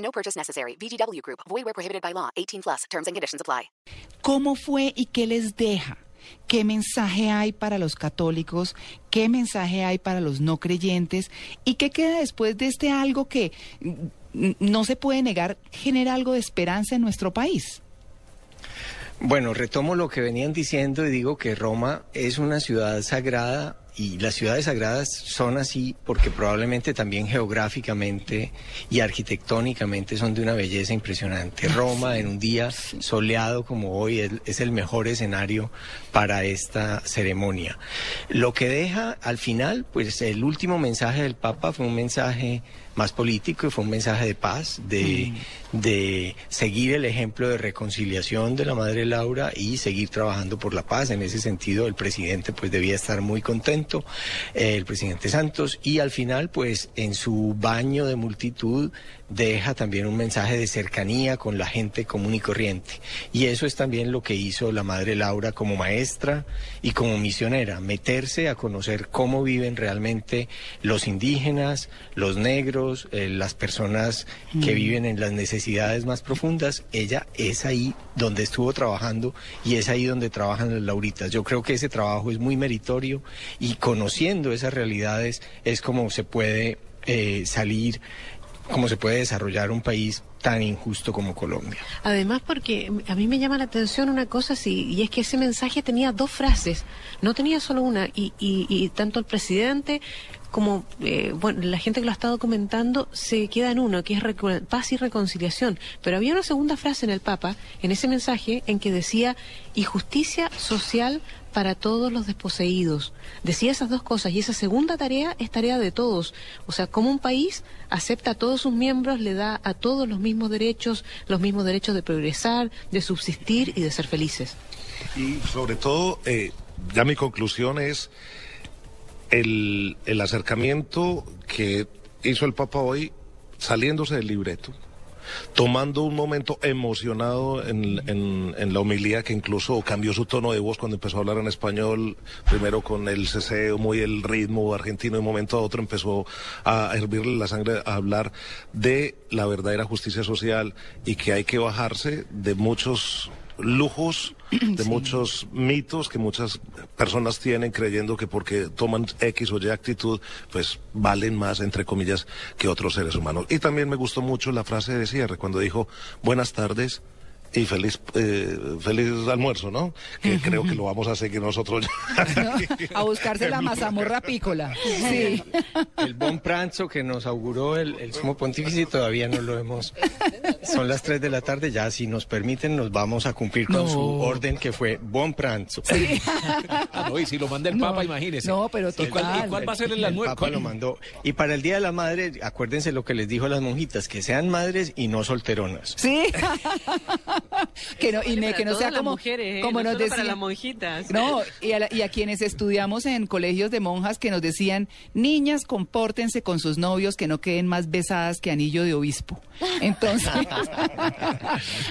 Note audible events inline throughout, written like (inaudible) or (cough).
No purchase necessary. VGW Group. Void where prohibited by law. 18 plus. Terms and conditions apply. ¿Cómo fue y qué les deja? ¿Qué mensaje hay para los católicos? ¿Qué mensaje hay para los no creyentes? ¿Y qué queda después de este algo que mm, no se puede negar genera algo de esperanza en nuestro país? Bueno, retomo lo que venían diciendo y digo que Roma es una ciudad sagrada y las ciudades sagradas son así porque probablemente también geográficamente y arquitectónicamente son de una belleza impresionante. Roma en un día soleado como hoy es, es, el mejor escenario para esta ceremonia. Lo que deja al final, pues el último mensaje del Papa fue un mensaje más político y fue un mensaje de paz, de, mm. de seguir el ejemplo de reconciliación de la Madre Laura y seguir trabajando por la paz. En ese sentido, el presidente pues debía estar muy contento, eh, el presidente Santos, y al final pues en su baño de multitud deja también un mensaje de cercanía con la gente común y corriente. Y eso es también lo que hizo la Madre Laura como maestra y como misionera, meterse a conocer cómo viven realmente los indígenas, los negros, eh, las personas que viven en las necesidades más profundas. Ella es ahí donde estuvo trabajando y es ahí donde trabajan las lauritas. Yo creo que ese trabajo es muy meritorio y conociendo esas realidades es como se puede eh, salir cómo se puede desarrollar un país tan injusto como Colombia. Además, porque a mí me llama la atención una cosa sí, y es que ese mensaje tenía dos frases, no tenía solo una, y, y, y tanto el presidente como eh, bueno, la gente que lo ha estado comentando se queda en uno, que es paz y reconciliación. Pero había una segunda frase en el Papa, en ese mensaje, en que decía, y justicia social para todos los desposeídos. Decía esas dos cosas y esa segunda tarea es tarea de todos. O sea, como un país acepta a todos sus miembros, le da a todos los mismos derechos, los mismos derechos de progresar, de subsistir y de ser felices. Y sobre todo, eh, ya mi conclusión es el, el acercamiento que hizo el Papa hoy saliéndose del libreto tomando un momento emocionado en, la homilía que incluso cambió su tono de voz cuando empezó a hablar en español, primero con el ceseo, muy el ritmo argentino, de un momento a otro empezó a hervirle la sangre, a hablar de la verdadera justicia social y que hay que bajarse de muchos lujos (clears throat) de sí. muchos mitos que muchas personas tienen creyendo que porque toman X o Y actitud, pues valen más, entre comillas, que otros seres humanos. Y también me gustó mucho la frase de cierre cuando dijo, buenas tardes, y feliz eh, feliz almuerzo, ¿no? Que creo que lo vamos a seguir nosotros. (laughs) a buscarse la mazamorra pícola. Sí. El bon pranzo que nos auguró el, el sumo pontífice todavía no lo hemos. Son las 3 de la tarde, ya si nos permiten nos vamos a cumplir con No. su orden que fue bon pranzo. Sí. Ah, no, y si lo manda el No, Papa, imagínese. no, pero ¿Y cuál, total. y cuál va a ser el El almuerzo? Papa lo mandó. Y para el Día de la Madre, acuérdense lo que les dijo a las monjitas, que sean madres y no solteronas. Sí. (laughs) (laughs) que no, y que no sea como, mujeres, ¿eh? como No nos solo para decían. las monjitas. No, (laughs) y a, la- y a quienes estudiamos en colegios de monjas que nos decían, niñas, compórtense con sus novios que no queden más besadas que anillo de obispo. (laughs) Entonces,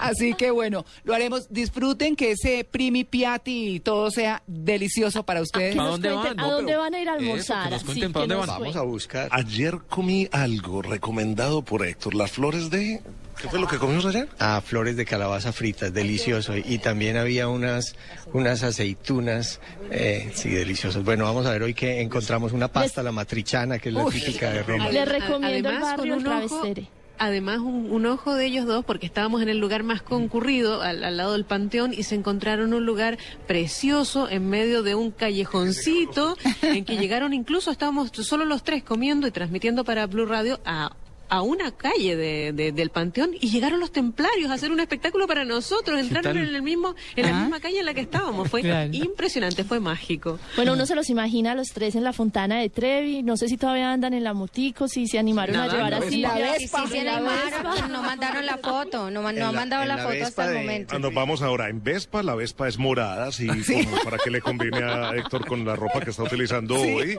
así que bueno, lo haremos. Disfruten que ese primi piatti y todo sea delicioso para ustedes. ¿Para nos dónde cuenten van? a dónde van a ir a eso, almorzar. nos Sí, cuenten que para dónde van. Vamos a buscar. Ayer comí algo recomendado por Héctor, las flores de... ¿Qué fue lo que comimos ayer? Ah, flores de calabaza fritas, delicioso. Y también había unas, unas aceitunas, eh, sí, deliciosas. Bueno, vamos a ver hoy que encontramos una pasta, la matrichana, que es la Uy. típica de Roma. Les recomiendo el Además, barrio con El un ojo- Travestere. Además, un, un ojo de ellos dos, porque estábamos en el lugar más concurrido, al, al lado del panteón, y se encontraron un lugar precioso en medio de un callejoncito, en que llegaron incluso, estábamos solo los tres comiendo y transmitiendo para Blue Radio a a una calle de, de- del Panteón y llegaron los templarios a hacer un espectáculo para nosotros, entraron en el mismo, en la Ah. misma calle en la que estábamos. Fue Claro. impresionante, fue mágico. Bueno, uno se los imagina a los tres en la fontana de Trevi. No sé si todavía andan en la motico, si se animaron Nada, a llevar así. La Vespa. Sí, se la animaron, Vespa. no mandaron la foto, no, no han la- mandado en la, la foto hasta el de- momento. Ah, Nos vamos ahora en Vespa. La Vespa es morada, así (laughs) como para que le combine a Héctor con la ropa que está utilizando hoy.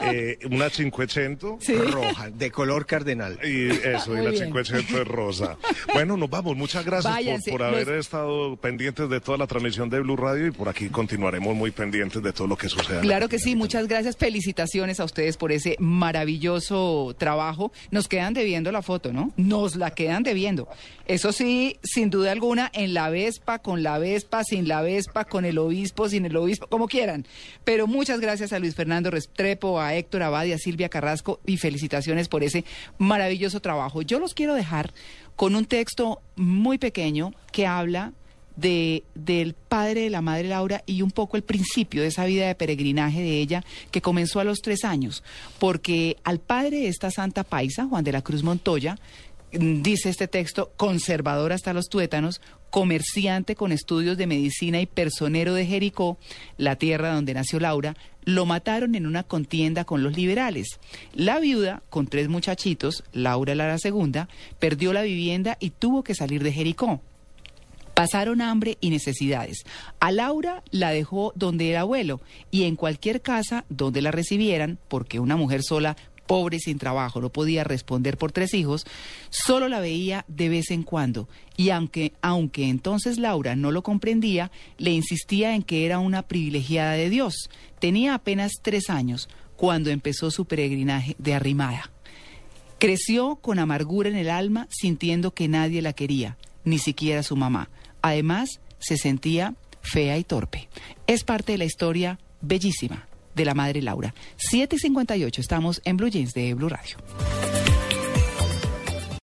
Eh, una 500 Roja, de color cardenal. y eso, y la. 500 es rosa. Bueno, nos vamos. Muchas gracias por- Váyanse, por, los- haber estado pendientes de toda la transmisión de Blue Radio y por aquí continuaremos muy pendientes de todo lo que suceda. Claro que sí, muchas gracias. Felicitaciones a ustedes por ese maravilloso trabajo. Nos quedan debiendo la foto, ¿no? Nos la quedan debiendo. Eso sí, sin duda alguna, en la Vespa, con la Vespa, sin la Vespa, con el obispo, sin el obispo, como quieran. Pero muchas gracias a Luis Fernando Restrepo, a Héctor Abad y a Silvia Carrasco y felicitaciones por ese maravilloso trabajo. Yo los quiero dejar con un texto muy pequeño que habla de, del padre de la madre Laura y un poco el principio de esa vida de peregrinaje de ella que comenzó a los tres años, porque al padre de esta santa paisa, Juan de la Cruz Montoya, mm, dice este texto, conservador hasta los tuétanos, comerciante con estudios de medicina y personero de Jericó, la tierra donde nació Laura, lo mataron en una contienda con los liberales. La viuda, con tres muchachitos, Laura era la segunda, perdió la vivienda y tuvo que salir de Jericó. Pasaron hambre y necesidades. A Laura la dejó donde era abuelo y en cualquier casa donde la recibieran, porque una mujer sola, pobre sin trabajo, no podía responder por tres hijos, solo la veía de vez en cuando. Y aunque, aunque entonces Laura no lo comprendía, le insistía en que era una privilegiada de Dios. Tenía apenas tres años cuando empezó su peregrinaje de arrimada. Creció con amargura en el alma, sintiendo que nadie la quería, ni siquiera su mamá. Además, se sentía fea y torpe. Es parte de la historia bellísima de la madre Laura. 7.58, estamos en Blue Jeans de Blue Radio.